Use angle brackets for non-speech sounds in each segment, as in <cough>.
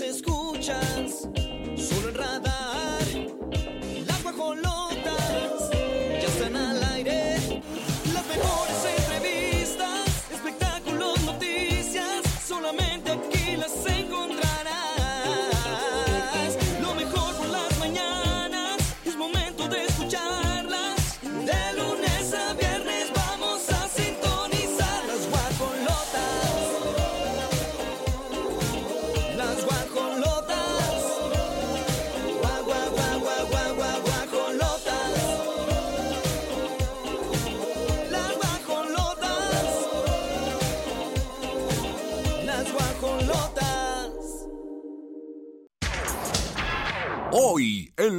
escuchas,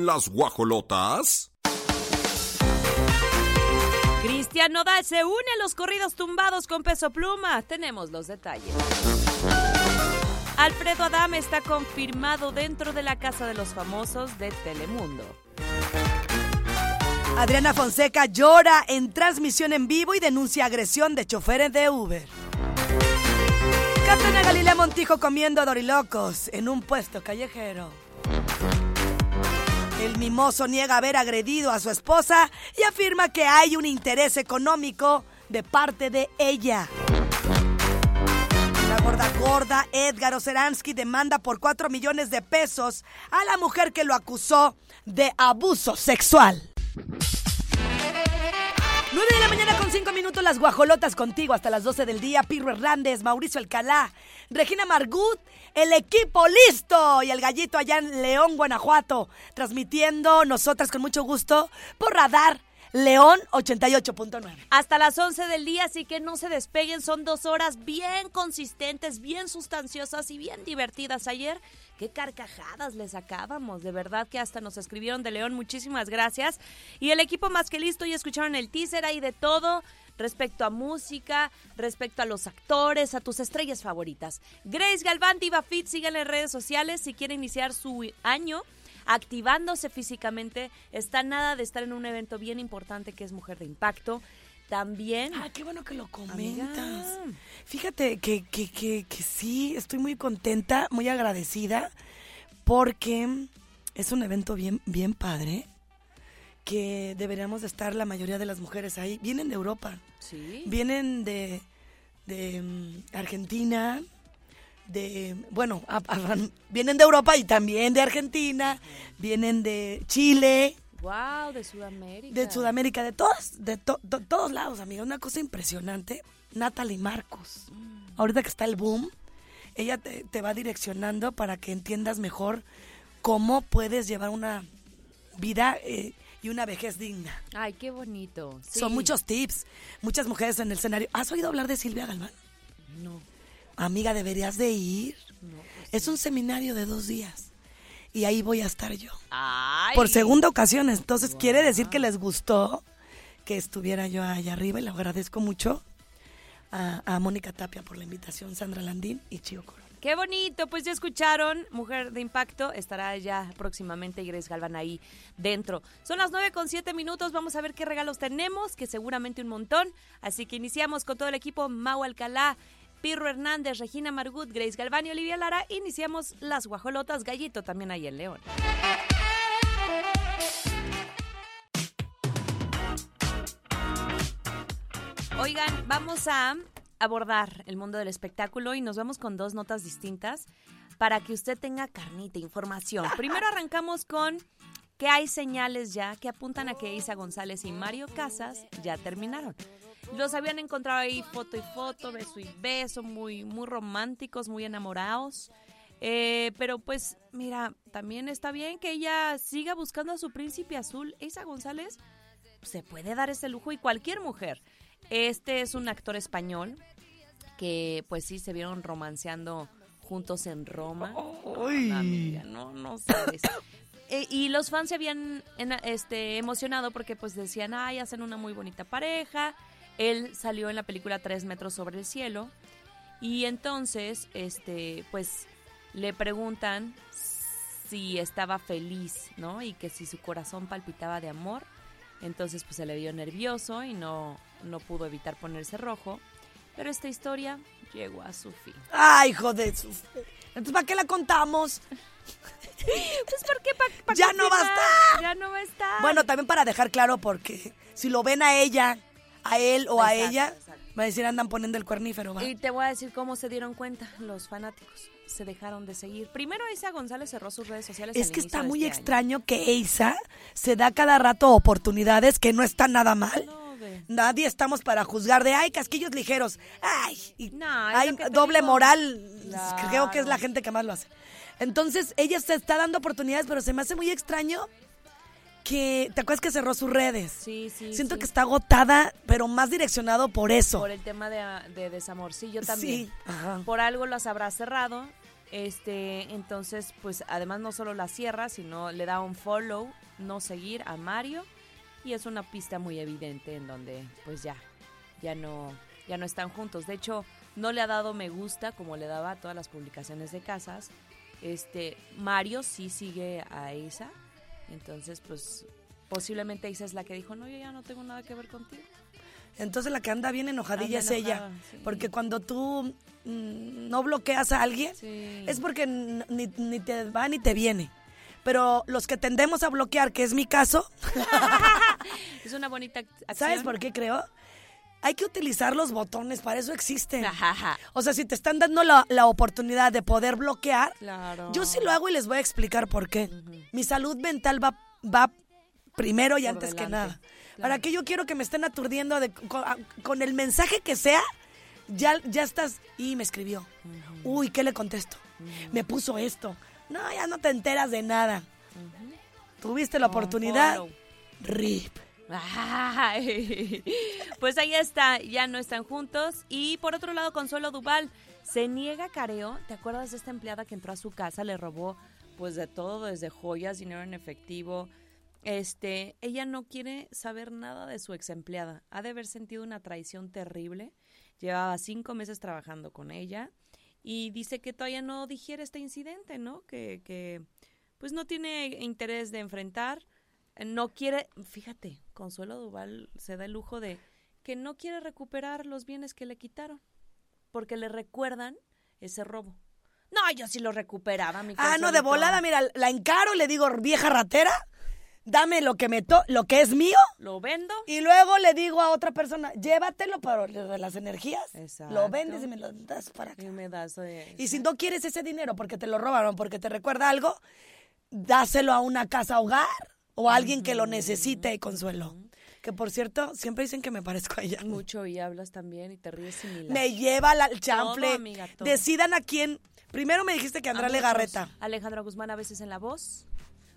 en las guajolotas. Cristian Nodal se une a los corridos tumbados con peso pluma. Tenemos los detalles. Alfredo Adame está confirmado dentro de la Casa de los Famosos de Telemundo. Adriana Fonseca llora en transmisión en vivo y denuncia agresión de choferes de Uber. Catana Galilea Montijo comiendo dorilocos en un puesto callejero. El mimoso niega haber agredido a su esposa y afirma que hay un interés económico de parte de ella. La gorda gorda Edgar Oceransky demanda por 4 millones de pesos a la mujer que lo acusó de abuso sexual. 9 de la mañana con 5 minutos, las guajolotas contigo hasta las 12 del día. Pirro Hernández, Mauricio Alcalá, Regina Margut, el equipo listo y el gallito allá en León, Guanajuato, transmitiendo nosotras con mucho gusto por Radar León 88.9. Hasta las 11 del día, así que no se despeguen. Son dos horas bien consistentes, bien sustanciosas y bien divertidas. Ayer, qué carcajadas les sacábamos. De verdad que hasta nos escribieron de León. Muchísimas gracias. Y el equipo más que listo, ya escucharon el teaser ahí de todo respecto a música, respecto a los actores, a tus estrellas favoritas. Grace Galván, Diva Fit, síganle en redes sociales si quiere iniciar su año activándose físicamente. Está nada de estar en un evento bien importante que es Mujer de Impacto. También. Ah, qué bueno que lo comentas. Amiga. Fíjate que, que, que, que sí, estoy muy contenta, muy agradecida, porque es un evento bien, bien padre, que deberíamos de estar la mayoría de las mujeres ahí. Vienen de Europa, Sí. vienen de, de mm, Argentina, de, bueno, a- a- vienen de Europa y también de Argentina, vienen de Chile, Wow, de Sudamérica. de Sudamérica, de todos, de to- to- todos lados, amiga. Una cosa impresionante. Natalie Marcos. Ahorita que está el boom, ella te, te va direccionando para que entiendas mejor cómo puedes llevar una vida eh, y una vejez digna. Ay, qué bonito. Sí. Son muchos tips, muchas mujeres en el escenario. ¿Has oído hablar de Silvia Galván? No, Amiga, deberías de ir. no. pues Es un seminario de dos días. Y ahí voy a estar yo. Ay. por segunda ocasión. Entonces quiere decir que les gustó que estuviera yo allá arriba y le agradezco mucho a, a Mónica Tapia por la invitación, Sandra Landín y Chío Corona. Qué bonito, pues ya escucharon, Mujer de Impacto, estará ya próximamente Grace Galvan ahí dentro. Son las 9 con 7 minutos, vamos a ver qué regalos tenemos, que seguramente un montón. Así que iniciamos con todo el equipo, Mau Alcalá, Pirro Hernández, Regina Margut, Grace Galván y Olivia Lara. Iniciamos las guajolotas, Gallito también ahí en León. Oigan, vamos a abordar el mundo del espectáculo y nos vamos con dos notas distintas para que usted tenga carnita, información. <laughs> Primero arrancamos con que hay señales ya que apuntan a que Isa González y Mario Casas ya terminaron. Los habían encontrado ahí foto y foto, beso y beso, muy, muy románticos, muy enamorados. Eh, pero pues, mira, también está bien que ella siga buscando a su príncipe azul. Isa González se puede dar ese lujo y cualquier mujer. Este es un actor español que pues sí se vieron romanceando juntos en Roma. Amiga, no, no sabes. Eh, y los fans se habían en- este, emocionado porque pues decían, ay, hacen una muy bonita pareja. Él salió en la película Tres metros sobre el cielo. Y entonces, este, pues, le preguntan si estaba feliz, ¿no? Y que si su corazón palpitaba de amor. Entonces, pues se le vio nervioso y no, no pudo evitar ponerse rojo. Pero esta historia llegó a su fin. Ay, hijo de su... Entonces, ¿para qué la contamos? Pues ¿por qué? Pa- Ya no va a estar. Ya no va a estar. Bueno, también para dejar claro, porque si lo ven a ella, a él o a ella, exacto. va a decir andan poniendo el cuernífero, ¿va? Y te voy a decir cómo se dieron cuenta los fanáticos. Se dejaron de seguir. Primero Isa González cerró sus redes sociales. Es al que está muy este año. extraño que Eisa se da cada rato oportunidades que no están nada mal. No. Nadie estamos para juzgar de, ay, casquillos ligeros. Ay, y- No, ay, doble digo. moral. Claro. Creo que es la gente que más lo hace. Entonces, ella se está dando oportunidades, pero se me hace muy extraño que, ¿te acuerdas que cerró sus redes? Sí, sí. Siento sí. que está agotada, pero más direccionado por eso. Por el tema de, de desamor. Sí, yo también. Sí, ajá. Por algo las habrá cerrado. Este, entonces, pues además no solo la cierra, sino le da un follow, no seguir a Mario. Y es una pista muy evidente en donde, pues ya, ya no, ya no están juntos. De hecho, no le ha dado me gusta como le daba a todas las publicaciones de casas. Este, Mario sí sigue a Isa. Entonces, pues posiblemente Isa es la que dijo, no, yo ya no tengo nada que ver contigo. Entonces la que anda bien enojadilla Anda es ella. sí. Porque cuando tú mm, no bloqueas a alguien, Sí. es porque ni, ni te va ni te viene. Pero los que tendemos a bloquear, que es mi caso, <laughs> Es una bonita ac- acción. ¿sabes por qué creo? Hay que utilizar los botones, para eso existen. Ajá. O sea, si te están dando la, la oportunidad de poder bloquear, Claro. yo sí lo hago y les voy a explicar por qué. Mi salud mental va, va primero y Por antes que nada. claro. ¿Para qué yo quiero que me estén aturdiendo de, con, con el mensaje que sea? Ya, ya estás. Y me escribió. Uy, ¿qué le contesto? Me puso esto. No, ya no te enteras de nada. Tuviste la oportunidad. RIP. <laughs> Pues ahí está, ya no están juntos. Y por otro lado, Consuelo Duval se niega careo. ¿Te acuerdas de esta empleada que entró a su casa, le robó pues de todo, desde joyas, dinero en efectivo? Este, ella no quiere saber nada de su ex empleada. Ha de haber sentido una traición terrible. Llevaba cinco meses trabajando con ella y dice que todavía no digiere este incidente, ¿no? Que, que pues no tiene interés de enfrentar no quiere, fíjate, Consuelo Duval se da el lujo de que no quiere recuperar los bienes que le quitaron, porque le recuerdan ese robo. No, yo sí lo recuperaba, mi Ah, no, de volada, mira, la encaro, le digo, vieja ratera, dame lo que me to lo que es mío. Lo vendo. Y luego le digo a otra persona, llévatelo para las energías. Exacto. Lo vendes y me lo das para acá. Y me das de- Y si no quieres ese dinero porque te lo robaron, porque te recuerda algo, dáselo a una casa hogar o a alguien que lo necesite, Consuelo. Que por cierto, siempre dicen que me parezco a ella. mucho y hablas también y te ríes similar. Me lleva la, el chanfle. Todo, amiga, todo. Decidan a quién. Primero me dijiste que Andrea muchos. Legarreta. Alejandra Guzmán a veces en la voz.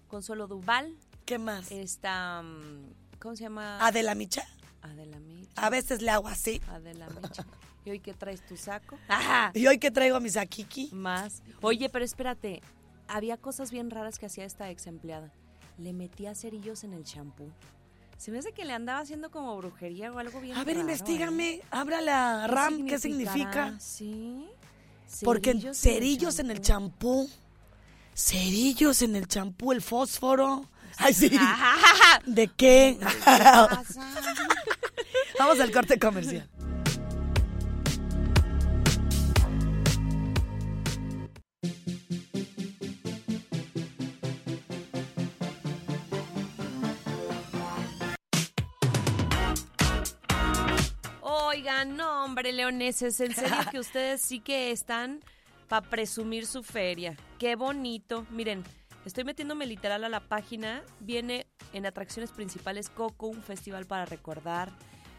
Consuelo Duval. ¿Qué más? Está, mm, ¿cómo se llama? Adela Micha. Adela Micha. A veces le hago así. Adela Micha. ¿Y hoy qué traes tu saco? Ajá. Y hoy que traigo a mis Akiki. Más. Oye, pero espérate. Había cosas bien raras que hacía esta ex empleada. Le metía cerillos en el champú. Se me hace que le andaba haciendo como brujería o algo bien A ver, raro, investigame. ¿eh? Habla la RAM. ¿Qué significa? Sí. Porque Cerillos cerillos en el champú. Cerillos en el champú, el fósforo. Ay, sí. <laughs> ¿De qué? pasa? <laughs> Vamos al corte comercial. Leoneses, en serio que ustedes sí que están para presumir su feria. Qué bonito. Miren, estoy metiéndome literal a la página. Viene en atracciones principales Coco, un festival para recordar.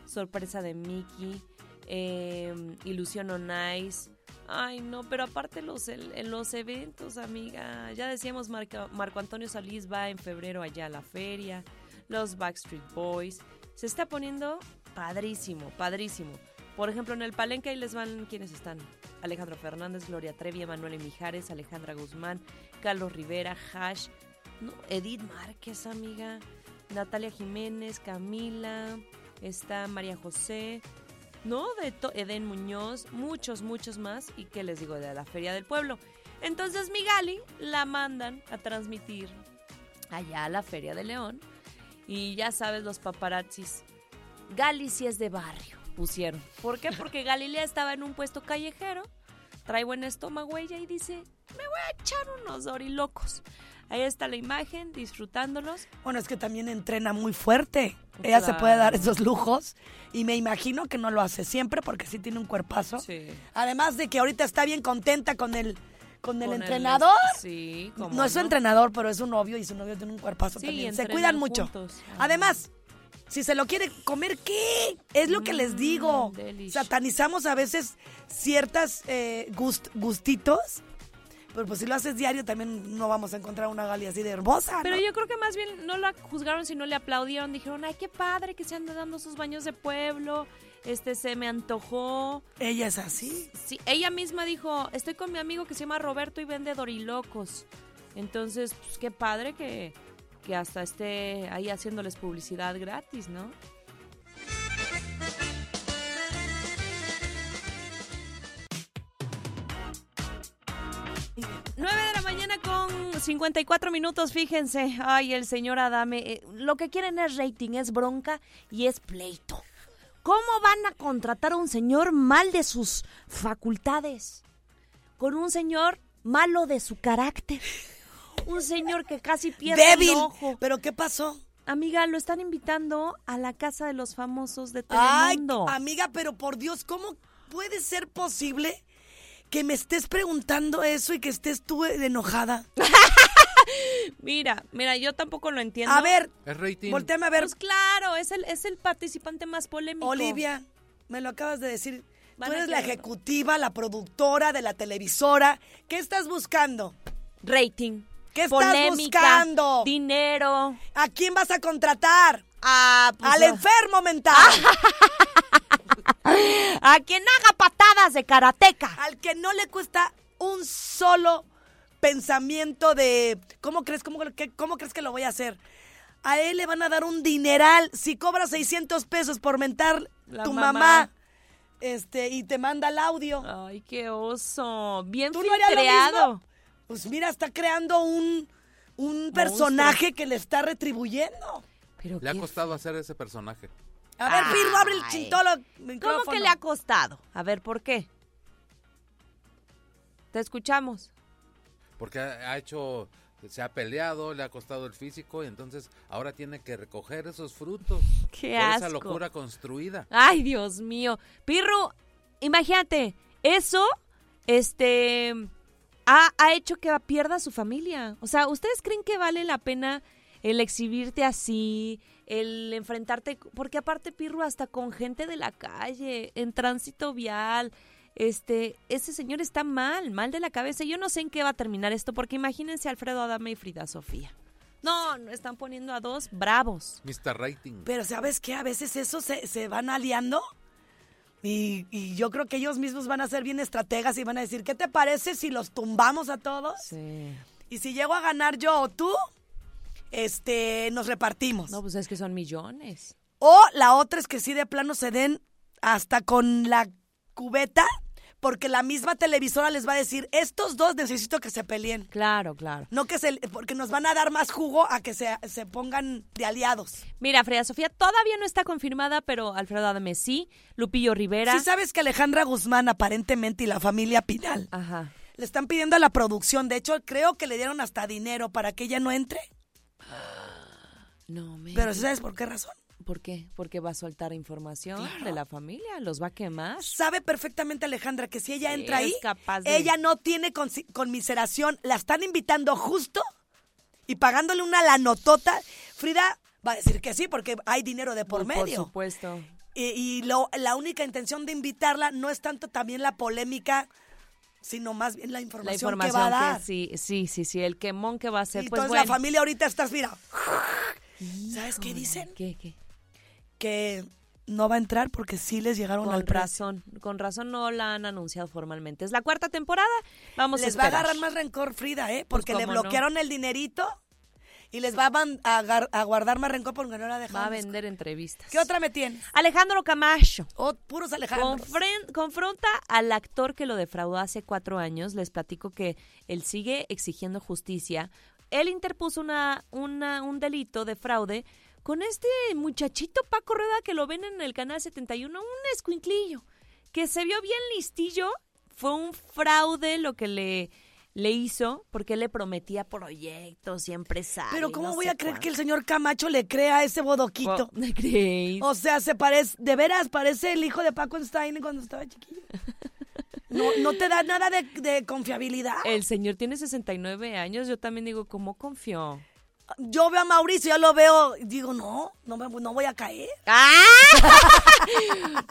Sorpresa de Mickey. eh, Ilusión on Ice. Ay, no, pero aparte los, en los eventos, amiga. Ya decíamos, Marco, Marco Antonio Solís va en febrero allá a la feria. Los Backstreet Boys. Se está poniendo padrísimo, padrísimo. Por ejemplo, en el palenque ahí les van quienes están. Alejandro Fernández, Gloria Trevi, Emanuel Mijares, Alejandra Guzmán, Carlos Rivera, Hash, Edith Márquez, amiga, Natalia Jiménez, Camila, está María José, ¿no? De Eden Muñoz, muchos, muchos más. Y qué les digo de la Feria del Pueblo. Entonces mi Gali la mandan a transmitir allá a la Feria de León. Y ya sabes, los paparazzis. Gali sí es de barrio, pusieron. ¿Por qué? Porque Galilea estaba en un puesto callejero trae buen estómago ella y dice, me voy a echar unos dorilocos. Ahí está la imagen, disfrutándolos. Bueno, es que también entrena muy fuerte. Ella se puede dar esos lujos y me imagino que no lo hace siempre porque sí tiene un cuerpazo. Sí. Además de que ahorita está bien contenta con el con el Con el- entrenador. sí, cómo no es su entrenador, pero es su novio y su novio tiene un cuerpazo Sí, también. Se cuidan mucho. juntos. Además, si se lo quiere comer, ¿qué? Es lo que les digo. Mm, delish. Satanizamos a veces ciertas eh, gust- gustitos, pero pues si lo haces diario también no vamos a encontrar una gali así de hermosa. Pero yo creo que más bien no la juzgaron, sino le aplaudieron. Dijeron, ay, qué padre que se anda dando sus baños de pueblo. Este, se me antojó. Ella es así. Sí, ella misma dijo, estoy con mi amigo que se llama Roberto y vende dorilocos. Entonces, pues qué padre que, que hasta esté ahí haciéndoles publicidad gratis, ¿no? Nueve de la mañana con 54 minutos, fíjense. Ay, el señor Adame. eh, lo que quieren es rating, es bronca y es pleito. ¿Cómo van a contratar a un señor mal de sus facultades? Con un señor malo de su carácter. Un señor que casi pierde Débil. el ojo. ¿Pero qué pasó? Amiga, lo están invitando a la casa de los famosos de Ay, Telemundo. amiga, pero por Dios, ¿cómo puede ser posible que me estés preguntando eso y que estés tú enojada? <laughs> Mira, mira, yo tampoco lo entiendo. A ver, Es rating. volteame a ver, Pues claro, es el, es el participante más polémico. Olivia, me lo acabas de decir. Van Tú eres la ejecutiva, la productora de la televisora. ¿Qué estás buscando? Rating. ¿Qué estás buscando? Dinero. ¿A quién vas a contratar? A, pues, Al enfermo mental. <laughs> a quien haga patadas de karateca. al que no le cuesta un solo pensamiento de ¿cómo crees, cómo, que- cómo crees que lo voy a hacer? A él le van a dar un dineral si cobra 600 pesos por mentar La tu mamá. mamá. este y te manda el audio. Ay, qué oso. Bien ¿Tú no filtreado. mismo? Pues mira, está creando un, un personaje que le está retribuyendo. Pero Le ha costado hacer ese personaje. A ver, Pirro, abre el chintolo. ¿Cómo que le ha costado? A ver, ¿por qué? Te escuchamos. Porque ha hecho, se ha peleado, le ha costado el físico y entonces ahora tiene que recoger esos frutos. <laughs> Qué por esa asco. locura construida. Ay, Dios mío. Pirro, imagínate, eso, este, ha, ha hecho que pierda su familia. O sea, ¿ustedes creen que vale la pena el exhibirte así, el enfrentarte? Porque aparte, Pirro, hasta con gente de la calle, en tránsito vial, este, ese señor está mal, mal de la cabeza. Yo no sé en qué va a terminar esto, porque imagínense a Alfredo Adame y Frida Sofía. No, no están poniendo a dos bravos. Mr. Rating. Pero ¿sabes qué? A veces eso se, se van aliando. Y, y yo creo que ellos mismos van a ser bien estrategas y van a decir, ¿qué te parece si los tumbamos a todos? Sí. Y si llego a ganar yo o tú, este, nos repartimos. No, pues es que son millones. O la otra es que sí de plano se den hasta con la cubeta, porque la misma televisora les va a decir, estos dos necesito que se peleen. Claro, claro. No que se, porque nos van a dar más jugo a que se, se pongan de aliados. Mira, Frida Sofía todavía no está confirmada, pero Alfredo Adame sí, Lupillo Rivera. Sí sabes que Alejandra Guzmán aparentemente y la familia Pinal Ajá. le están pidiendo a la producción, de hecho creo que le dieron hasta dinero para que ella no entre, No, me. pero ¿sabes por qué razón? ¿Por qué? Porque va a soltar información de la familia, los va a quemar. Sabe perfectamente Alejandra que si ella entra es ahí, capaz de- ella no tiene conmiseración, la están invitando justo y pagándole una lanotota. Frida va a decir que sí porque hay dinero de por Por medio. supuesto. Y, y lo- la única intención de invitarla no es tanto también la polémica, sino más bien la La información, información que va a dar. sí, sí, sí, sí, el quemón que va a hacer. Y pues entonces bueno. la familia ahorita está, mira. ¿Sabes qué dicen? ¿Qué, qué? Que no va a entrar porque sí les llegaron al Con precio. razón, con razón no la han anunciado formalmente. Es la cuarta temporada, vamos Les a va a esperar. agarrar más rencor Frida, ¿eh? Porque le no. bloquearon el dinerito y les va a, a guardar más rencor porque no la Va a dejaron. vender entrevistas. ¿Qué otra me tienes? Alejandro Camacho. Oh, puros Alejandros. Confren- confronta al actor que lo defraudó hace cuatro años. Les platico que él sigue exigiendo justicia. Él interpuso una, una, un delito de fraude con este muchachito Paco Rueda que lo ven en el canal 71, un escuinclillo, que se vio bien listillo, fue un fraude lo que le, le hizo, porque le prometía proyectos y empresarios. Pero ¿cómo voy a creer que el señor Camacho le crea a ese bodoquito? ¿No creéis? O sea, se parece, de veras, parece el hijo de Paco Stein cuando estaba chiquillo. No, no te da nada de, de confiabilidad. El señor tiene 69 años, yo también digo, ¿cómo confió? Yo veo a Mauricio, ya lo veo, y digo, no, no, me, no voy a caer. ¡Ah!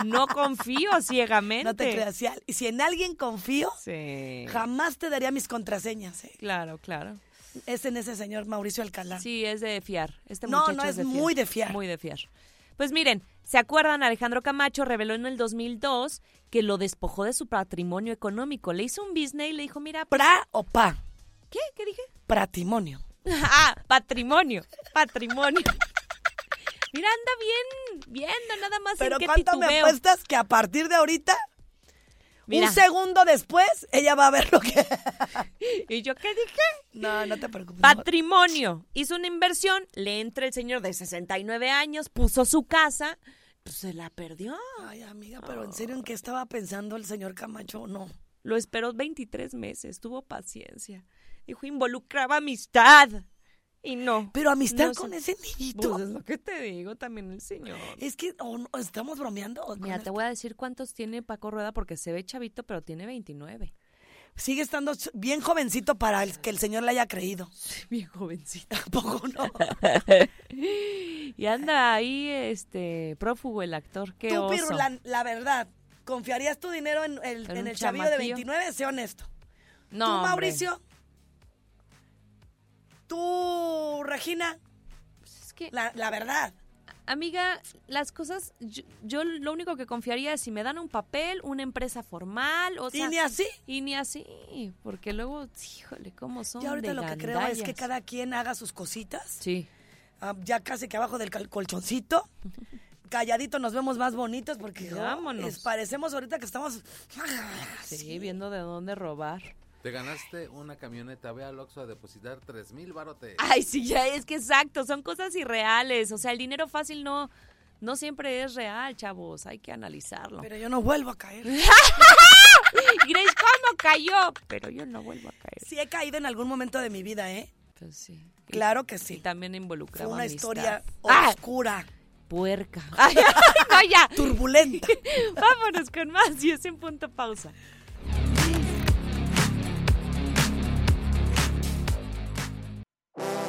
no confío ciegamente. No te creas. Al- si en alguien confío, Sí. jamás te daría mis contraseñas. ¿eh? Claro, claro. Es en ese señor Mauricio Alcalá. Sí, es de fiar. Este No, muchacho no, es de fiar. muy de fiar. Muy de fiar. Pues miren, ¿se acuerdan? Alejandro Camacho reveló en el 2002 que lo despojó de su patrimonio económico. Le hizo un business y le dijo, mira, ¿Pra o pa? ¿qué? ¿Qué dije? Patrimonio. <laughs> ah, patrimonio, patrimonio. <laughs> mira, anda bien, viendo nada más Pero en qué ¿cuánto me apuestas que a partir de ahorita, Mira. un segundo después, ella va a ver lo que... <laughs> ¿Y yo qué dije? no, no te preocupes. Patrimonio. Hizo una inversión, le entra el señor de 69 años, puso su casa, pues se la perdió. Ay, amiga, pero en serio, ¿en qué estaba pensando el señor Camacho? No. Lo esperó 23 meses, tuvo paciencia. Dijo, involucraba amistad. Y no. Pero amistad No con sé. ese niñito. Pues es lo que te digo también el señor. Es que o no, estamos bromeando. Mira, te voy a decir cuántos tiene Paco Rueda porque se ve chavito, pero tiene 29. Sigue estando bien jovencito para el- que el señor le haya creído. <laughs> Bien jovencito. Tampoco no. <laughs> Y anda ahí, este, prófugo el actor. Qué Tú, oso. Pirru, la, la verdad, ¿confiarías tu dinero en el, ¿En el chavillo de chamaquillo? 29? Sé honesto. No, ¿Tú, hombre. Regina? Pues es que, La, la verdad. amiga, las cosas, yo, yo lo único que confiaría es si me dan un papel, una empresa formal, o y sea, ni así. y ni así, porque luego, híjole, cómo son Ya ahorita de lo que creo es que cada quien haga sus cositas. Sí. Ah, ya casi que abajo del colchoncito. <laughs> Calladito nos vemos más bonitos porque oh, Vámonos. es- parecemos ahorita que estamos... Sí, <laughs> viendo de dónde robar. Te ganaste una camioneta, ve al Oxxo a depositar tres mil barotes. Ay, sí, ya es que exacto, son cosas irreales. O sea, el dinero fácil no, no siempre es real, chavos. Hay que analizarlo. Pero yo no vuelvo a caer. <laughs> Grace, ¿cómo cayó? Pero yo no vuelvo a caer. Sí he caído en algún momento de mi vida, ¿eh? Pues sí. Claro que Y sí. también Fue involucraba una amistad. historia ¡Ah! oscura, Puerca. Ay, <laughs> ay, no, ya. turbulenta. <laughs> Vámonos con más y es en punto pausa. you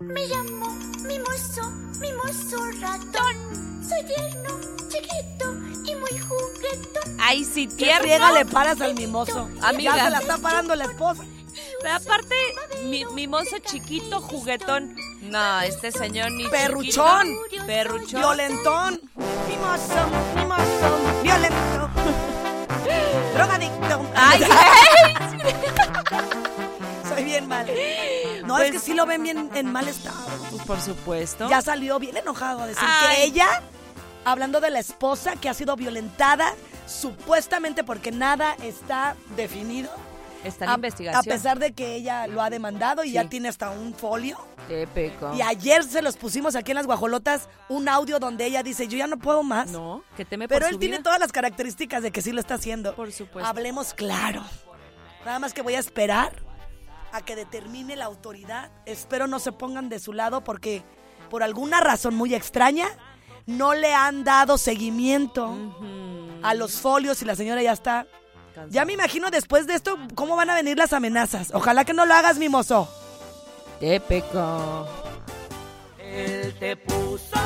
Me llamo Mimoso, Mimoso Ratón. Soy tierno, chiquito y muy juguetón. Ay, ¿Qué tierno. friega le paras al mimoso? Amiga. Ya se la está parando la esposa. Pero aparte, mi, mimoso chiquito juguetón. No, este señor ni Perruchón. chiquito, Perruchón. Violentón. Mimoso, mimoso, violento. <laughs> Drogadicto. Ay, <laughs> bien mal. No, Pues- es que sí lo ven bien en mal estado. Pues, por supuesto. Ya salió bien enojado a decir Ay. que ella, hablando de la esposa que ha sido violentada, supuestamente porque nada está definido. Está en a, investigación. a pesar de que ella lo ha demandado y Sí. ya tiene hasta un folio. Qué peco. Y ayer se los pusimos aquí en las guajolotas un audio donde ella dice, yo ya no puedo más. No, que teme Pero por él su tiene vida. todas las características de que sí lo está haciendo. Por supuesto. Hablemos claro. Nada más que voy a esperar a que determine la autoridad. Espero no se pongan de su lado porque por alguna razón muy extraña no le han dado seguimiento a los folios y la señora ya está. Ya me imagino después de esto cómo van a venir las amenazas. Ojalá que no lo hagas, mimoso. Qué peco. Él te puso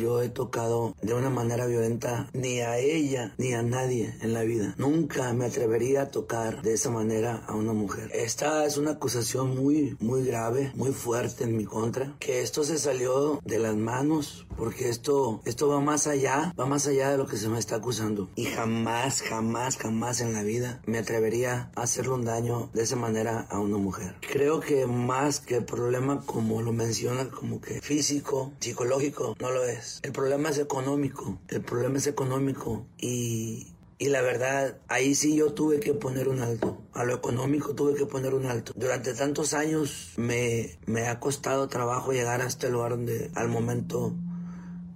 Yo he tocado de una manera violenta ni a ella ni a nadie en la vida, nunca me atrevería a tocar de esa manera a una mujer. Esta es una acusación muy, muy grave, muy fuerte en mi contra. Que esto se salió de las manos porque esto, esto va más allá, va más allá de lo que se me está acusando. Y jamás, jamás, jamás en la vida me atrevería a hacerle un daño de esa manera a una mujer. Creo que más que el problema como lo menciona, como que físico, psicológico, no lo es. El problema es económico. El problema es económico y... Y la verdad, ahí sí yo tuve que poner un alto. A lo económico tuve que poner un alto. Durante tantos años me, me ha costado trabajo llegar a este lugar donde al momento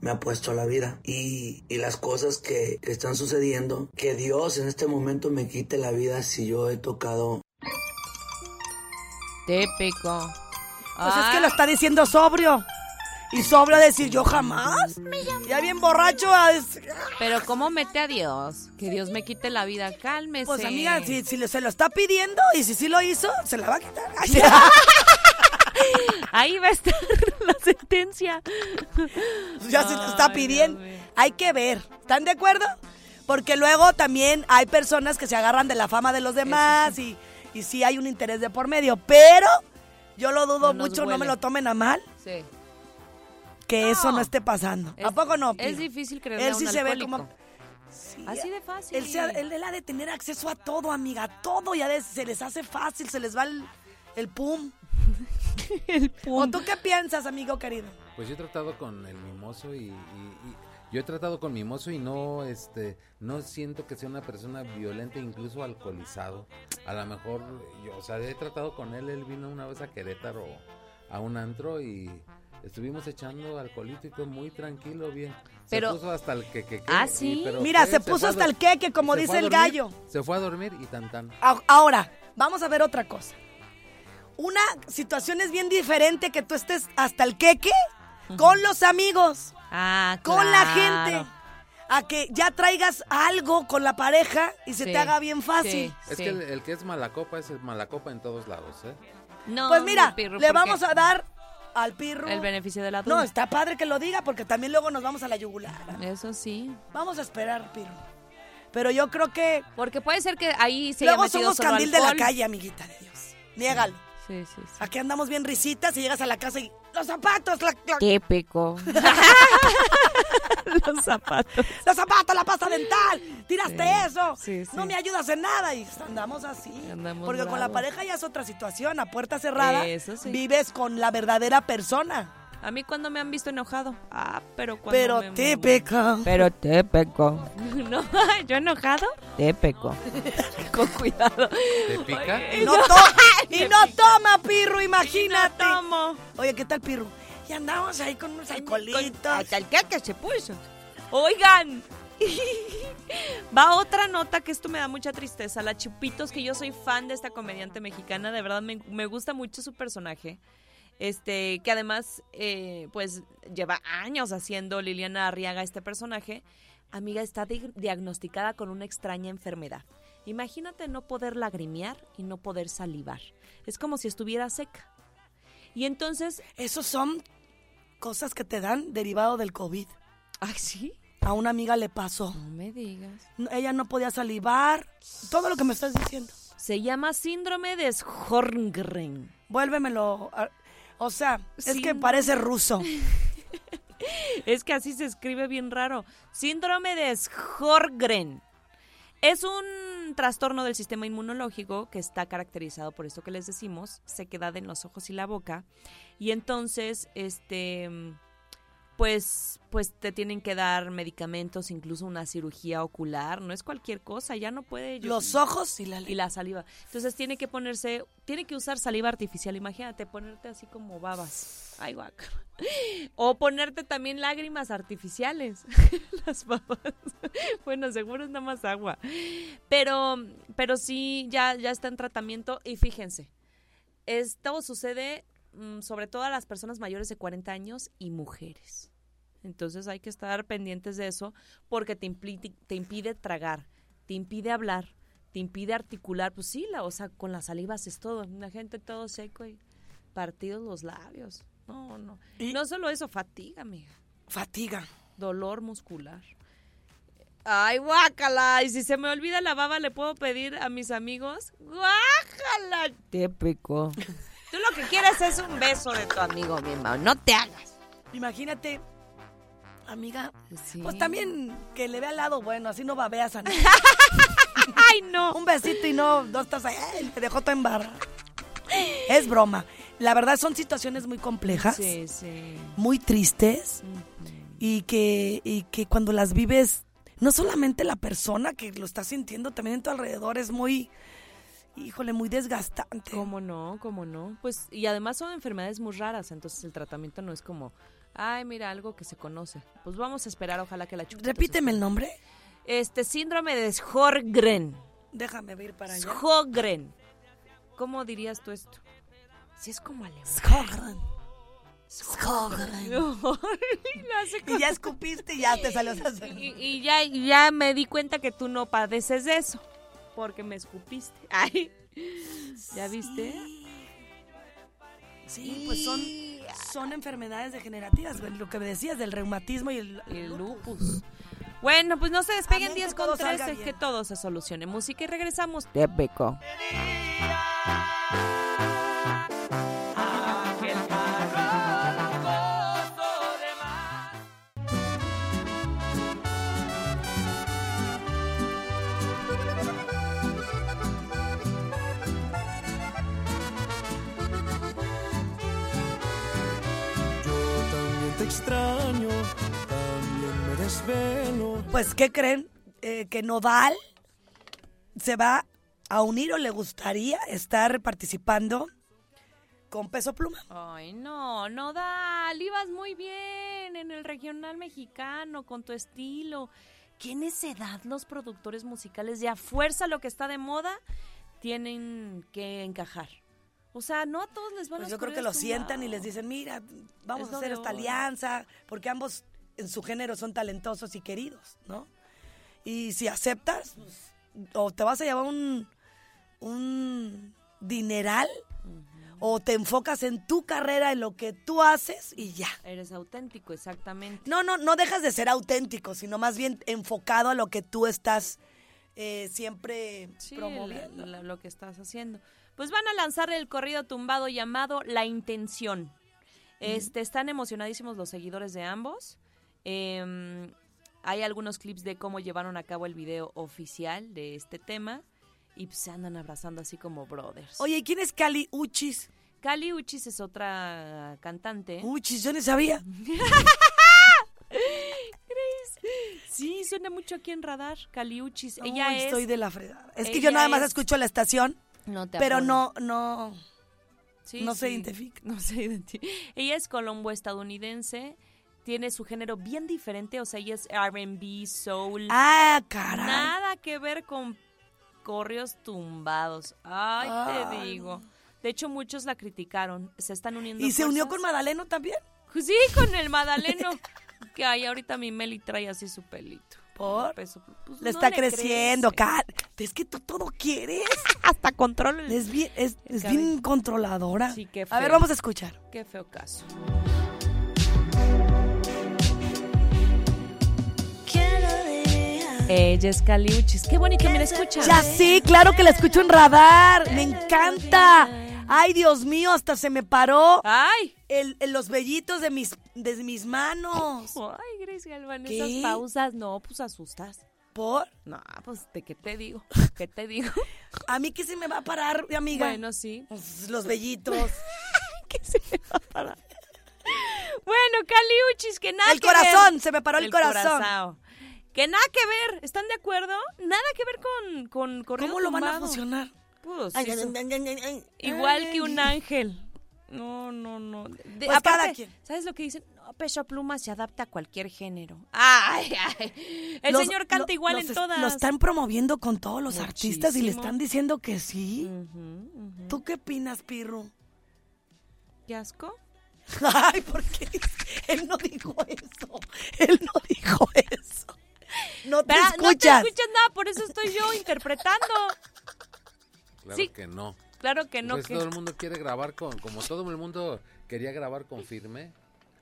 me ha puesto la vida y, y las cosas que, que están sucediendo, que Dios en este momento me quite la vida si yo he tocado Típico. Pues es que lo está diciendo sobrio. Y sobrio a decir yo jamás. Ya bien borracho a Pero ¿cómo mete a Dios? Que Dios me quite la vida, cálmese. Pues amiga, si, si se lo está pidiendo y si sí lo hizo, se la va a quitar. Ay, <laughs> Ahí va a estar la sentencia. ya se lo está pidiendo. Dios. Hay que ver. ¿Están de acuerdo? Porque luego también hay personas que se agarran de la fama de los demás y, y sí hay un interés de por medio. Pero yo lo dudo No mucho, no me lo tomen a mal, Sí. Que eso no esté pasando. ¿A poco no? Es difícil creerle Él a sí se ve como... Sí, Así de fácil. Él, se ha- él, él ha de tener acceso a todo, amiga, a todo. Ya de- se les hace fácil, se les va el, el pum. <laughs> El ¿O pum. tú qué piensas, amigo querido? Pues yo he tratado con el mimoso y, y- y- yo he tratado con mimoso y no este no siento que sea una persona violenta incluso alcoholizado. A lo mejor yo, o sea, he tratado con él, él vino una vez a Querétaro a un antro y estuvimos echando alcoholito y fue muy tranquilo, bien. Pero- se puso hasta el que, que, que- Ah, y- ¿sí? pero Mira, se puso a hasta el queque, como dice el gallo. Se fue a dormir y tan tan. A- Ahora, vamos a ver otra cosa. Una situación es bien diferente que tú estés hasta el queque con los amigos, Ah, con la gente. A que ya traigas algo con la pareja y se Sí, te haga bien fácil. sí, Es sí. que el, el que es malacopa es el malacopa en todos lados, ¿eh? No, Pues mira, mi pirro, le ¿por vamos qué? a dar al pirro. El beneficio de la duda. No, está padre que lo diga porque también luego nos vamos a la yugular. Eso sí. Vamos a esperar, pirro. Pero yo creo que Porque puede ser que ahí se haya luego metido somos solo candil de la calle, amiguita de Dios. Niégalo. Sí, sí, sí. Aquí andamos bien risitas y llegas a la casa y los zapatos, la- la- Típico. <laughs> Los zapatos. los zapatos, la pasta dental, tiraste Sí, eso, sí, sí. no me ayudas en nada y andamos así. Andamos Porque con la pareja ya es otra situación, a puerta cerrada Eso vives con la verdadera persona. A mí cuando me han visto enojado. Ah, pero cuando Pero me- típico. Pero típico. <laughs> No, yo enojado. Típico. <laughs> Con cuidado. ¿Te pica? <laughs> Y no, to- y no toma, pirro, imagínate. Tomo. Oye, ¿qué tal, pirro? Y andamos ahí con unos alcoholitos. Hasta el que se puso. Oigan. Va otra nota que esto me da mucha tristeza. La Chupitos, que yo soy fan de esta comediante mexicana, de verdad me, me gusta mucho su personaje. Este, que además, eh, pues, lleva años haciendo Liliana Arriaga este personaje. Amiga, está di- diagnosticada con una extraña enfermedad. Imagínate no poder lagrimear y no poder salivar. Es como si estuviera seca. Y entonces, Esos son cosas que te dan derivado del COVID. ay, sí, A una amiga le pasó. no me digas. Ella no podía salivar. Todo lo que me estás diciendo. Se llama síndrome de Sjögren. Vuélvemelo. O sea, es Sí. que parece ruso. <laughs> Es que así se escribe bien raro. Síndrome de Sjögren. Es un trastorno del sistema inmunológico que está caracterizado por esto que les decimos, sequedad en los ojos y la boca. Y entonces, este, pues, pues te tienen que dar medicamentos, incluso una cirugía ocular. No es cualquier cosa, ya no puede. yo- Los ojos y la y lengua. la saliva. Entonces tiene que ponerse, tiene que usar saliva artificial. Imagínate, ponerte así como babas. Ay, guaca. O ponerte también lágrimas artificiales. <laughs> Las babas. <laughs> Bueno, seguro es nada más agua. Pero, pero sí, ya, ya está en tratamiento. Y fíjense, esto sucede sobre todo a las personas mayores de 40 años y mujeres. Entonces hay que estar pendientes de eso porque te, impli- te impide tragar, te impide hablar, te impide articular. Pues sí, la, o sea, con las salivas es todo. La gente todo seco y partidos los labios. No, no. Y- No solo eso, fatiga, amiga. Fatiga. Dolor muscular. Ay, guácala. Y si se me olvida la baba, le puedo pedir a mis amigos. Guácala. Típico. <laughs> Tú lo que quieres es un beso de tu amigo, mi. No te hagas. Imagínate, amiga. Sí. Pues también que le vea al lado bueno, así no babeas a nadie. <laughs> Ay, no. Un besito y no, no estás ahí, "Ay, te dejó toda embarra. Es broma. La verdad son situaciones muy complejas, Sí, sí. muy tristes y que, y que cuando las vives no solamente la persona que lo está sintiendo, también en tu alrededor es muy, híjole, muy desgastante. ¿Cómo no? ¿Cómo no? Pues, y además son enfermedades muy raras, entonces el tratamiento no es como, ay, mira, algo que se conoce. Pues vamos a esperar, ojalá que la chupita. Repíteme el nombre. Este síndrome de Sjögren. Déjame ir para allá. Sjögren. ¿Cómo dirías tú esto? Si es como alemán. Lo <laughs> hace Y ya escupiste y ya te salió esa <laughs> Y, y ya, ya me di cuenta que tú no padeces de eso. Porque me escupiste. <laughs> Ay. ¿Ya viste? Sí, pues son, son enfermedades degenerativas, güey, lo que me decías del reumatismo y el, El lupus. Bueno, pues no se despeguen Amén, que 10 todo con salga 13, bien. que todo se solucione. Música y regresamos. Te desvelo. Pues, ¿qué creen? Eh, que Nodal se va a unir o le gustaría estar participando con Peso Pluma. Ay, no, no Dal, ibas muy bien en el regional mexicano con tu estilo. ¿Qué necedad los productores musicales de a fuerza lo que está de moda tienen que encajar? O sea, no a todos les van Pues a yo creo que lo sientan y les dicen, mira, vamos Es a hacer esta alianza, porque ambos en su género son talentosos y queridos, ¿no? Y si aceptas, pues, o te vas a llevar un, un dineral, o te enfocas en tu carrera, en lo que tú haces y ya. Eres auténtico, exactamente. No, no, no dejas de ser auténtico, sino más bien enfocado a lo que tú estás eh, siempre Sí, promoviendo. la- la- lo que estás haciendo. Pues van a lanzar el corrido tumbado llamado La Intención. Este, están emocionadísimos los seguidores de ambos. Em, hay algunos clips de cómo llevaron a cabo el video oficial de este tema. Y pues, se andan abrazando así como brothers. Oye, ¿y quién es Cali Uchis? Cali Uchis es otra cantante. Uchis, yo no sabía. <laughs> <laughs> Sí, suena mucho aquí en Radar. Cali Uchis. Uy, Ella es... estoy de la fregada. Es que yo nada más es- escucho la estación, No te pero no, no. Sí, No se identifica. <laughs> No se identifica. Ella es colombo-estadounidense. Tiene su género bien diferente. O sea, ella es RB, soul. Ah, caray. Nada que ver con corrios tumbados. Ay, te Ay. digo. De hecho, muchos la criticaron. Se están uniendo. ¿Y se unió con Madaleno también? Sí, con el Madaleno. <laughs> que ay, ahorita mi Meli trae así su pelito. ¿Por? Peso, pues, Le no está creciendo. Car. Es que tú todo quieres. <laughs> Hasta control. Es bien, es, es bien controladora. Sí, qué A ver, feo. vamos a escuchar. Qué feo caso. Ella es Caliuchis. Qué bonito, mira, escucha. Ya sí, claro que la escucho en radar. Me encanta. Ay, Dios mío, hasta se me paró ¡Ay! el, el- los vellitos de mis, de mis manos. <laughs> Ay, Grace Galván, ¿Qué? esas pausas, no, pues asustas. ¿Por? No, pues, ¿de qué te digo? <laughs> ¿Qué te digo? A mí que se me va a parar, amiga. Bueno, sí. Pues, los vellitos. <laughs> ¿Qué se me va a parar? Bueno, Caliuchis, que nada el que ver. corazón, se me paró el, corazón. corazao. Que nada que ver, ¿están de acuerdo? Nada que ver con, con corrido ¿Cómo lo van a tumbado. fusionar? Pues, Ay, sí, ay, son- ay, ay, ay, ay. Igual que un ángel. No, no, no. De- Pues cada quien. ¿Sabes lo que dicen? No, Peso Pluma se adapta a cualquier género. <laughs> Ay, ay. El Los- señor canta lo- igual los en es- todas. Lo están promoviendo con todos los artistas y le Muchísimo. están diciendo que sí. Ujú, ujú. ¿Tú qué opinas, Pirro? ¿Qué asco? <laughs> Ay, ¿por qué? <laughs> Él no dijo eso. Él no dijo eso. <laughs> No te Verá, No te escuchas. escuchas nada, por eso estoy yo interpretando. Claro Sí. que no. Claro que no. pues que... todo el mundo quiere grabar con, como todo el mundo quería grabar con Firme,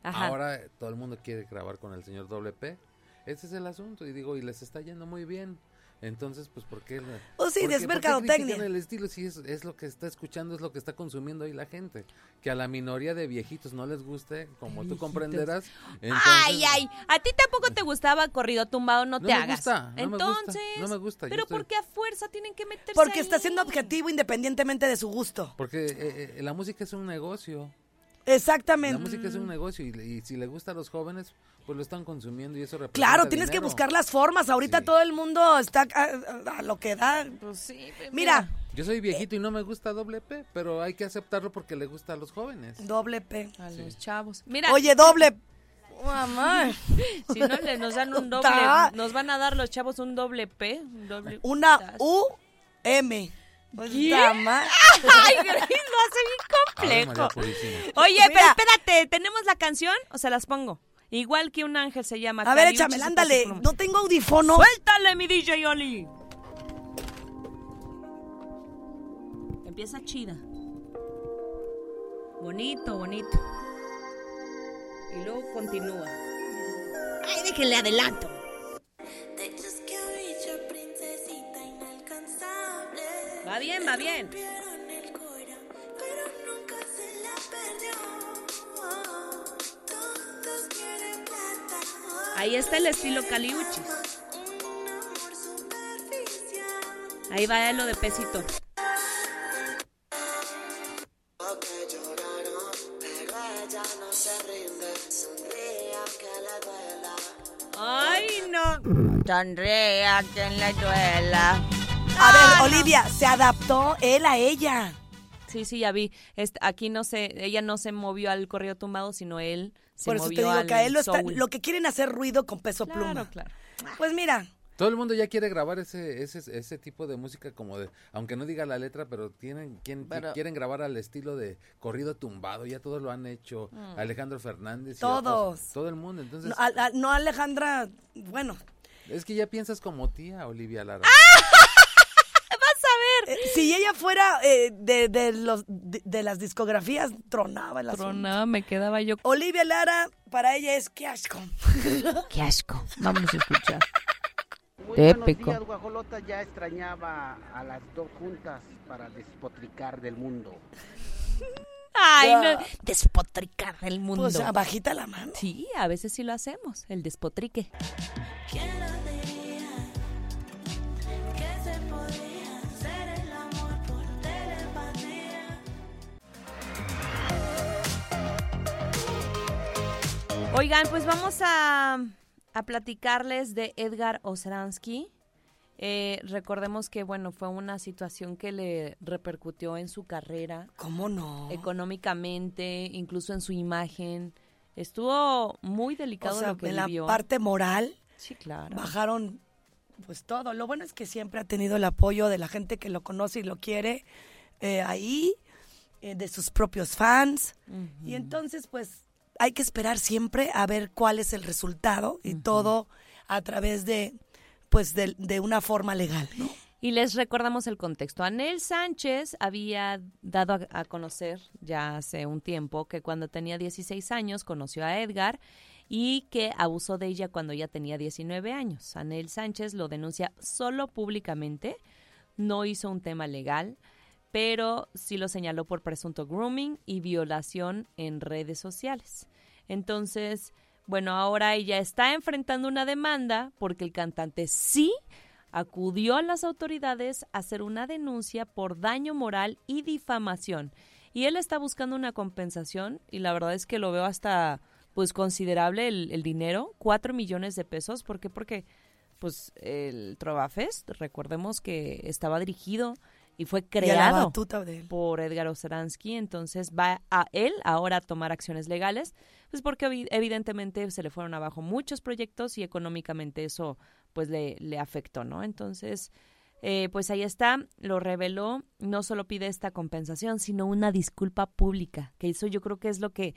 Ajá. ahora todo el mundo quiere grabar con el señor Doble P. Ese es el asunto y digo, y les está yendo muy bien. Entonces, pues, ¿por qué? la- Oh, sí, por qué- es mercadotecnia. el estilo si es, es lo que está escuchando, es lo que está consumiendo ahí la gente. Que a la minoría de viejitos no les guste, como tú comprenderás. entonces- Ay, ay, a ti tampoco te gustaba corrido tumbado, no, No te me hagas. gusta, no me gusta, Entonces, no me gusta, Pero estoy- ¿por qué a fuerza tienen que meterse Porque está siendo objetivo independientemente de su gusto. Porque eh, eh, la música es un negocio. Exactamente. La música es un negocio y, y si le gusta a los jóvenes, pues lo están consumiendo y eso representa Claro, tienes que buscar las formas. Ahorita Sí. todo el mundo está a, a lo que da. Pues sí, Mira, Yo soy viejito y no me gusta doble P, pero hay que aceptarlo porque le gusta a los jóvenes. doble P. a los chavos. Mira, Oye, doble. Mamá. <laughs> si no le nos dan un doble, nos van a dar los chavos un doble P, un doble Una. U M. Pues, mamá. <laughs> Ay, Grace, lo hace Ave bien <laughs> complejo. Oye, Mira. pero espérate, ¿tenemos la canción o se las pongo? Igual que un ángel se llama. A ver, échamela, ándale. No tengo audífono. Suéltale, mi DJ Oli. Empieza chida. Bonito, bonito. Y luego continúa. Ay, déjenle adelanto. They Va bien, va bien. Ahí está el estilo Caliuchis. Un amor superficial. Ahí va lo de pesito. Ay, no. Sonría quien le duela. A ver, Olivia, se adaptó él a ella. Sí, sí, ya vi. Este, aquí no se, ella no se movió al correo tumbado, sino él se Por eso movió te digo al que a él lo, está- lo que quieren hacer ruido con peso Claro, pluma. claro. Pues mira, Todo el mundo ya quiere grabar ese, ese, ese tipo de música como de, aunque no diga la letra, pero tienen, quien, Pero- quieren grabar al estilo de corrido tumbado, ya todos lo han hecho, Alejandro Fernández. y Todos. otros, todo el mundo, entonces, no, a- a- no Alejandra, bueno, es que ya piensas como tía, Olivia Lara. eh, <laughs> si ella fuera eh, de, de los, de, de las discografías, tronaba el asunto. Tronaba, me quedaba yo. Olivia Lara, para ella es que asco. <laughs> Qué asco. Vamos a escuchar. Muy buenos Épico. días, Guajolota. Ya extrañaba a las dos juntas para despotricar del mundo. Ay, no. Despotricar el mundo. Pues bajita la mano. Sí, a veces sí lo hacemos, el despotrique. ¿Quién lo Oigan, pues vamos a, a platicarles de Edgar Osransky. Eh, recordemos que, bueno, fue una situación que le repercutió en su carrera, ¿Cómo no? económicamente, incluso en su imagen. Estuvo muy O delicado sea, lo que en la vivió. parte moral Sí, claro. bajaron pues todo. Lo bueno es que siempre ha tenido el apoyo de la gente que lo conoce y lo quiere eh, ahí, eh, de sus propios fans. Y entonces pues hay que esperar siempre a ver cuál es el resultado y todo a través de pues de, de una forma legal, ¿no? Y les recordamos el contexto. Anel Sánchez había dado a, a conocer ya hace un tiempo que cuando tenía 16 años conoció a Edgar y que abusó de ella cuando ya tenía 19 años. Anel Sánchez lo denuncia solo públicamente, no hizo un tema legal, pero sí lo señaló por presunto grooming y violación en redes sociales. Entonces, bueno, ahora ella está enfrentando una demanda porque el cantante sí acudió a las autoridades a hacer una denuncia por daño moral y difamación. Y él está buscando una compensación y la verdad es que lo veo hasta pues considerable el, dinero, cuatro millones de pesos. ¿Por qué? Porque pues el Trovafest, recordemos que estaba dirigido y fue creado batuta de él. por Edgar Oceransky, entonces va a él ahora a tomar acciones legales, pues porque evi- evidentemente se le fueron abajo muchos proyectos y económicamente eso pues le, le afectó, ¿no? Entonces, eh, pues ahí está, lo reveló, no solo pide esta compensación, sino una disculpa pública, que eso yo creo que es lo que,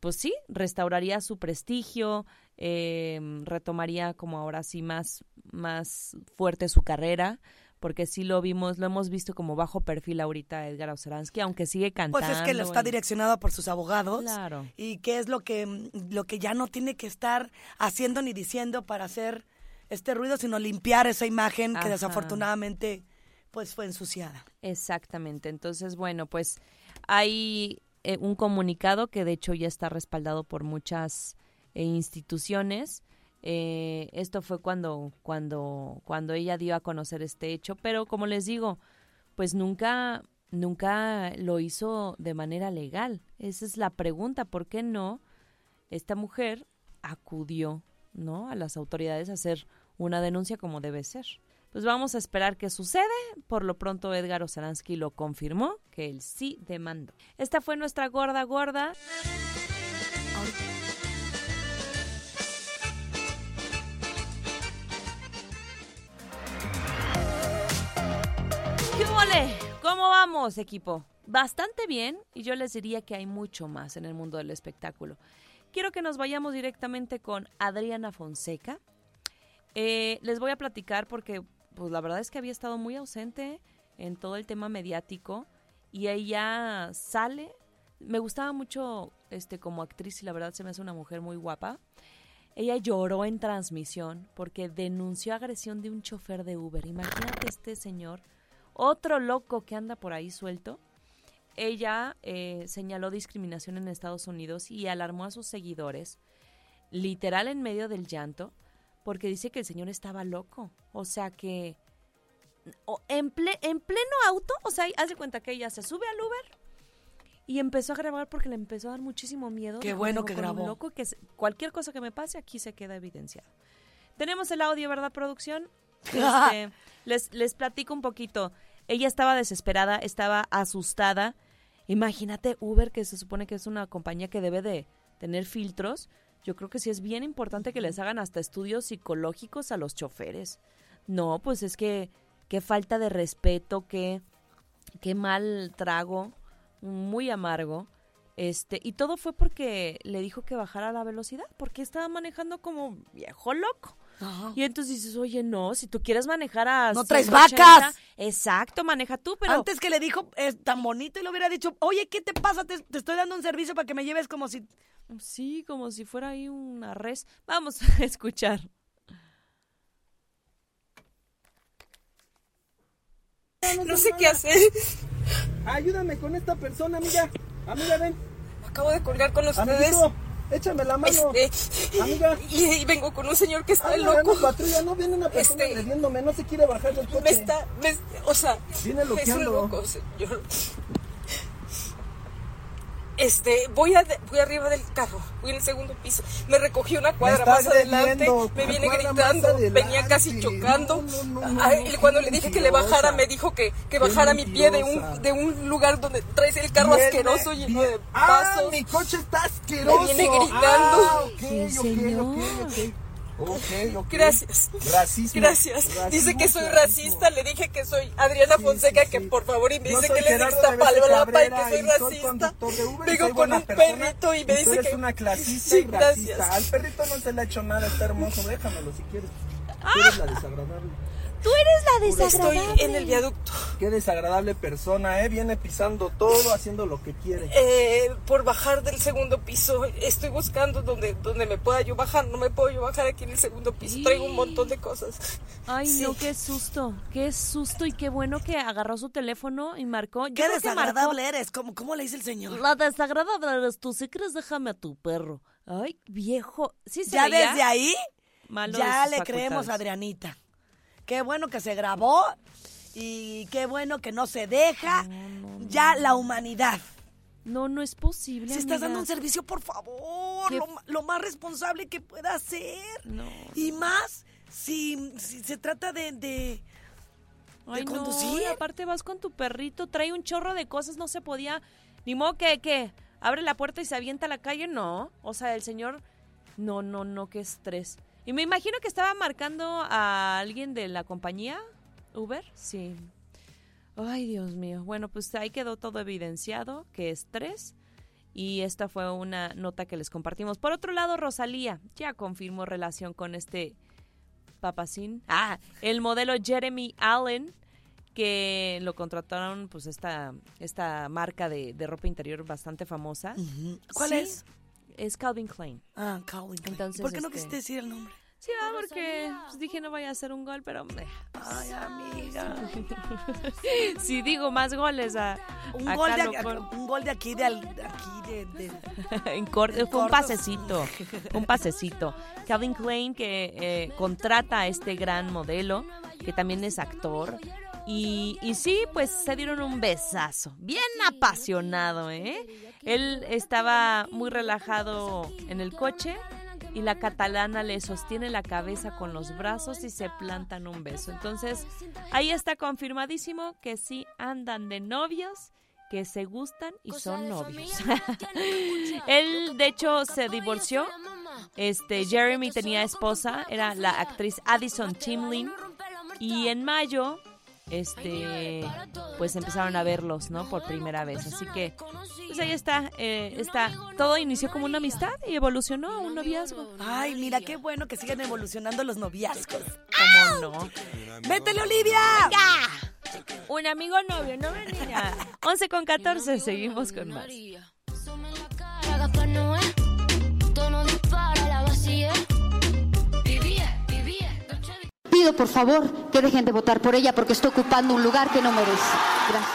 pues sí, restauraría su prestigio, eh, retomaría como ahora sí más, más fuerte su carrera, porque sí lo vimos, lo hemos visto como bajo perfil ahorita Edgar Oceransky, aunque sigue cantando. Pues es que lo está direccionado por sus abogados. Claro. Y qué es lo que, mm, lo que ya no tiene que estar haciendo ni diciendo para hacer este ruido, sino limpiar esa imagen que desafortunadamente pues fue ensuciada. Exactamente. Entonces, bueno, pues hay eh, un comunicado que de hecho ya está respaldado por muchas eh, instituciones. Eh, esto fue cuando, cuando, cuando ella dio a conocer este hecho, pero como les digo, pues nunca, nunca lo hizo de manera legal. Esa es la pregunta, ¿por qué no esta mujer acudió, ¿no? a las autoridades a hacer una denuncia como debe ser? Pues vamos a esperar qué sucede. Por lo pronto Edgar Osaransky lo confirmó que él sí demandó. Esta fue nuestra gorda gorda. ¿Qué ¿Cómo vamos, equipo? Bastante bien y yo les diría que hay mucho más en el mundo del espectáculo. Quiero que nos vayamos directamente con Adriana Fonseca. Eh, les voy a platicar porque pues la verdad es que había estado muy ausente en todo el tema mediático y ella sale. Me gustaba mucho este como actriz y la verdad se me hace una mujer muy guapa. Ella lloró en transmisión porque denunció agresión de un chofer de Uber. Imagínate este señor, otro loco que anda por ahí suelto. Ella eh, señaló discriminación en Estados Unidos y alarmó a sus seguidores, literal en medio del llanto, porque dice que el señor estaba loco. O sea que o en, ple- en pleno auto, o sea, haz de cuenta que ella se sube al Uber y empezó a grabar porque le empezó a dar muchísimo miedo. Qué bueno "Vengo que grabó". loco que cualquier cosa que me pase aquí se queda evidenciado. Tenemos el audio, ¿verdad, producción? <laughs> Este, les, les platico un poquito. Ella estaba desesperada, estaba asustada. Imagínate Uber, que se supone que es una compañía que debe de tener filtros. Yo creo que sí es bien importante que les hagan hasta estudios psicológicos a los choferes. No, pues es que qué falta de respeto, qué, qué mal trago, muy amargo. Este, y todo fue porque le dijo que bajara la velocidad, porque estaba manejando como viejo loco. Ajá. Y entonces dices, oye, no, si tú quieres manejar a... No traes 180, vacas. Exacto, maneja tú, pero... Antes que le dijo es tan bonito y le hubiera dicho, oye, ¿qué te pasa? Te, te estoy dando un servicio para que me lleves como si... Sí, como si fuera ahí una res. Vamos <laughs> a escuchar. No sé qué hacer. Ayúdame con esta persona, amiga. Amiga, ven. Acabo de colgar con ustedes. Amiguito, échame la mano. Este, Amiga. y, y vengo con un señor que está Anda, loco. patrulla, no viene una persona Este- agrediéndome, no se quiere bajar del coche. Me está, me- o sea, Viene es un loqueando. loco, señor. Este, voy, a, voy arriba del carro, voy en el segundo piso. Me recogió una cuadra más adelante, me viene gritando, venía casi chocando. No, no, no, A no, él, cuando le dije que le bajara, me dijo que, que bajara mi pie de un, de un lugar donde traes el carro Viene- asqueroso lleno de Ah, pasos. mi coche está asqueroso. Me viene gritando. Ah, ok, Sí, ok, señor. ok, ok. <laughs> Ok, ok. Gracias. Racismo. Gracias. Dice Racismo, que soy racista. Le dije que soy Adriana Sí, Fonseca, sí, que sí. por favor, y me Yo dice que Gerardo de Ixtapalapa y que soy racista. Uber soy Vengo con un persona. perrito y me dice eres que. una <laughs> clasista Sí, y racista. gracias. Al perrito no se le ha hecho nada, está hermoso. Déjamelo si quieres. Ah. Tú eres la desagradable. Tú eres la Estoy desagradable. en el viaducto. Qué desagradable persona, ¿eh? Viene pisando todo, haciendo lo que quiere. Eh, por bajar del segundo piso. Estoy buscando donde, donde me pueda yo bajar. No me puedo yo bajar aquí en el segundo piso. Traigo un montón de cosas. Ay, Sí. no, qué susto. Qué susto y qué bueno que agarró su teléfono y marcó. Yo Qué marcó- desagradable eres. ¿Cómo, ¿Cómo le dice el señor? La desagradable eres tú. Si crees, déjame a tu perro. Ay, viejo. Sí se Ya veía desde ahí, malo ya le creemos a. Adrianita. Qué bueno que se grabó y qué bueno que no se deja. Ya la humanidad. No, no es posible. Si estás dando un servicio, por favor, lo, más responsable que pueda ser. No. Y más si, si se trata de, de, Ay, no, conducir. y aparte vas con tu perrito, trae un chorro de cosas, no se podía. Ni modo que, que abre la puerta y se avienta a la calle, no. O sea, el señor, no, no, no, qué estrés. Y me imagino que estaba marcando a alguien de la compañía, Uber, sí. Ay, Dios mío. Bueno, pues ahí quedó todo evidenciado, que estrés. Y esta fue una nota que les compartimos. Por otro lado, Rosalía ya confirmó relación con este papacín. Ah, el modelo Jeremy Allen, que lo contrataron, pues, esta, esta marca de, de ropa interior bastante famosa. ¿Cuál Sí, es? Es Calvin Klein. Ah, Calvin Klein. Entonces, ¿Por qué no este- quisiste decir el nombre? Sí, ah, porque pues, dije no vaya a ser un gol, pero... Ay, amiga. <laughs> si digo más goles a... Un gol, de, un gol aquí, de, al- de aquí, de... de- <laughs> en corto, En fue un pasecito, un pasecito. Calvin Klein que eh, contrata a este gran modelo, que también es actor, Y, y sí, pues se dieron un besazo, bien apasionado, ¿eh? Él estaba muy relajado en el coche y la catalana le sostiene la cabeza con los brazos y se plantan un beso. Entonces, ahí está confirmadísimo que sí andan de novios, que se gustan y son novios. <laughs> Él, de hecho, se divorció. Este, Jeremy tenía esposa, era la actriz Addison Timlin. Y en mayo, este, pues empezaron a verlos, ¿no? Por primera vez. Así que, pues ahí está, eh, está. Todo inició como una amistad y evolucionó a un noviazgo. Ay, mira qué bueno que sigan evolucionando los noviazgos. ¿Cómo no? ¡Métele, Olivia! Un amigo novio, no venía. 11 <laughs> con 14, seguimos con más. Pido por favor que dejen de votar por ella porque está ocupando un lugar que no merece. Gracias.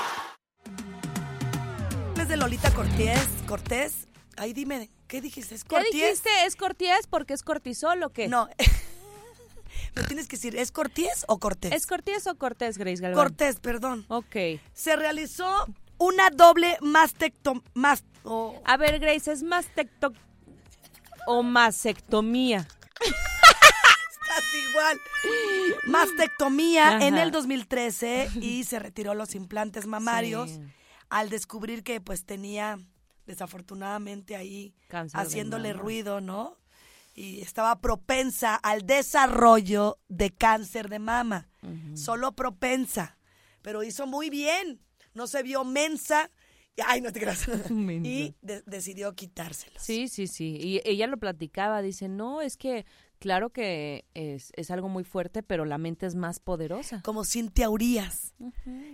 Es de Lolita Cortés. Cortés. Ahí dime, ¿qué dijiste? ¿Es ¿Qué Cortés? dijiste? ¿Es Cortés porque es cortisol o qué? No. <laughs> Me tienes que decir, ¿es Cortés o Cortés? ¿Es Cortés o Cortés, Grace Galván? Cortés, perdón. Ok. Se realizó una doble mastectom... Más, oh, A ver, Grace, ¿es mastecto o mastectomía? <laughs> igual. Mastectomía Ajá. en el 2013 y <laughs> se retiró los implantes mamarios Sí. al descubrir que pues tenía desafortunadamente ahí Cáncer haciéndole ruido, ¿no? Y estaba propensa al desarrollo de cáncer de mama. Solo propensa. Pero hizo muy bien. No se vio mensa. Ay, no te creas. <laughs> <laughs> Y de- decidió quitárselo. Sí, sí, sí. Y ella lo platicaba, dice, no, es que claro que es, es algo muy fuerte, pero la mente es más poderosa. Como Cintia Urias.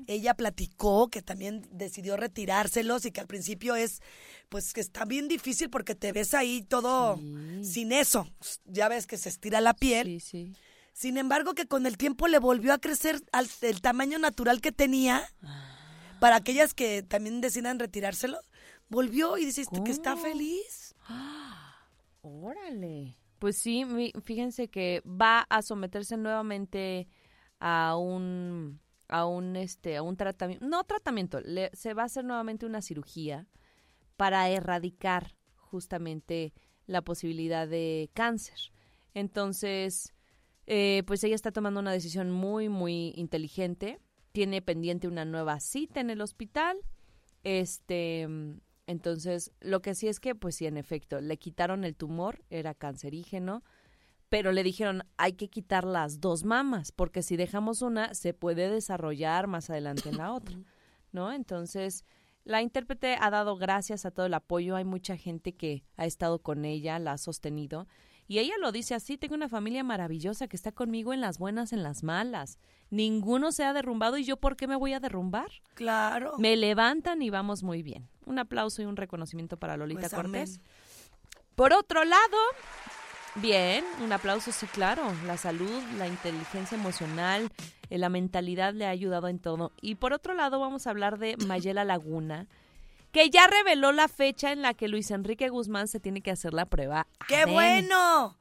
Ella platicó que también decidió retirárselos y que al principio es, pues que está bien difícil porque te ves ahí todo sin eso. Ya ves que se estira la piel. Sí, sí. Sin embargo, que con el tiempo le volvió a crecer al el tamaño natural que tenía. Para aquellas que también decidan retirárselo, volvió y dice que está feliz. Órale. Pues sí, fíjense que va a someterse nuevamente a un a un este a un tratamiento, no tratamiento, le- se va a hacer nuevamente una cirugía para erradicar justamente la posibilidad de cáncer. Entonces, eh, pues ella está tomando una decisión muy, muy inteligente. Tiene pendiente una nueva cita en el hospital. Este, entonces, lo que sí es que, pues sí, en efecto, le quitaron el tumor, era cancerígeno, pero le dijeron, hay que quitar las dos mamas, porque si dejamos una, se puede desarrollar más adelante en la <coughs> otra, ¿no? Entonces, la intérprete ha dado gracias a todo el apoyo, hay mucha gente que ha estado con ella, la ha sostenido, y ella lo dice así, tengo una familia maravillosa que está conmigo en las buenas, en las malas. Ninguno se ha derrumbado y yo por qué me voy a derrumbar. Claro. Me levantan y vamos muy bien. Un aplauso y un reconocimiento para Lolita Pues, Cortés. amén. Por otro lado, bien, un aplauso, sí, claro. La salud, la inteligencia emocional, eh, la mentalidad le ha ayudado en todo. Y por otro lado, vamos a hablar de Mayela Laguna, que ya reveló la fecha en la que Luis Enrique Guzmán se tiene que hacer la prueba. ¡Qué ADN. bueno!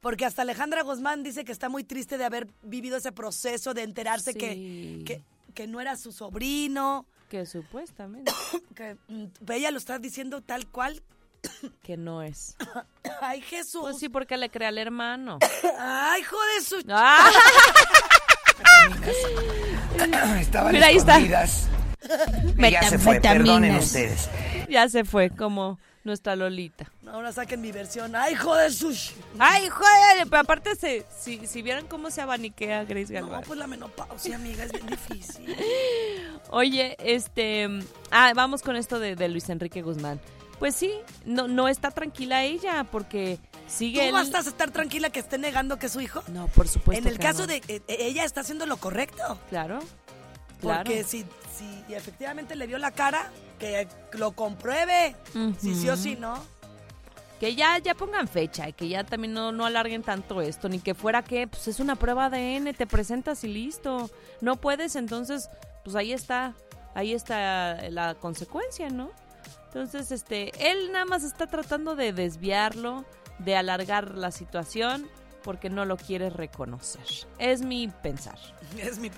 Porque hasta Alejandra Guzmán dice que está muy triste de haber vivido ese proceso, de enterarse que, Sí. que, que no era su sobrino, Que supuestamente <coughs> que mm, ella lo está diciendo tal cual. <coughs> que no es. <coughs> ¡Ay, Jesús! Pues sí, porque le crea al hermano. ¡Ay, hijo de su... ¡Ah! Estaban Mira, ahí está. Y ya se fue, perdonen ustedes. Ya se fue, como nuestra Lolita. Ahora saquen mi versión. ¡Ay, hijo de su... Ay, joder, pero aparte, se, si, si vieran cómo se abaniquea Grace No, Galván. pues la menopausia, amiga, es bien difícil. <laughs> Oye, este... Ah, vamos con esto de, de Luis Enrique Guzmán. Pues sí, no, no está tranquila ella porque sigue... ¿Tú a estar tranquila que esté negando que es su hijo? No, por supuesto En el que caso no. de... eh, ella está haciendo lo correcto. Claro, claro. Porque si, si efectivamente le vio la cara, que lo compruebe. Si sí o sí, ¿no? Que ya, ya pongan fecha y que ya también no, no alarguen tanto esto, ni que fuera que, pues es una prueba ADN, te presentas y listo. No puedes, entonces, pues ahí está, ahí está la consecuencia, ¿no? Entonces, este, él nada más está tratando de desviarlo, de alargar la situación, porque no lo quiere reconocer. Es mi pensar. <laughs> Es mi...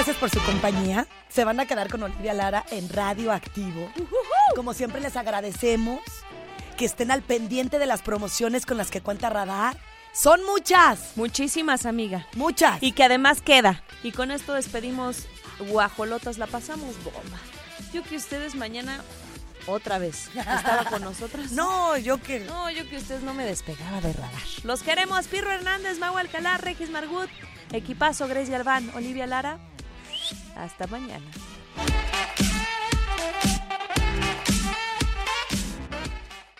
Gracias por su compañía. Se van a quedar con Olivia Lara en Radio Activo. Como siempre les agradecemos que estén al pendiente de las promociones con las que cuenta Radar. Son muchas. Muchísimas, amiga. Muchas. Y que además queda. Y con esto despedimos Guajolotas. La pasamos bomba. Yo que ustedes mañana otra vez estaba con nosotros. <laughs> No, yo que... No, yo que ustedes no me despegaba de radar. Los queremos. Pirro Hernández, Mau Alcalá, Regis Margut, Equipazo, Grace Galván, Olivia Lara. Hasta mañana.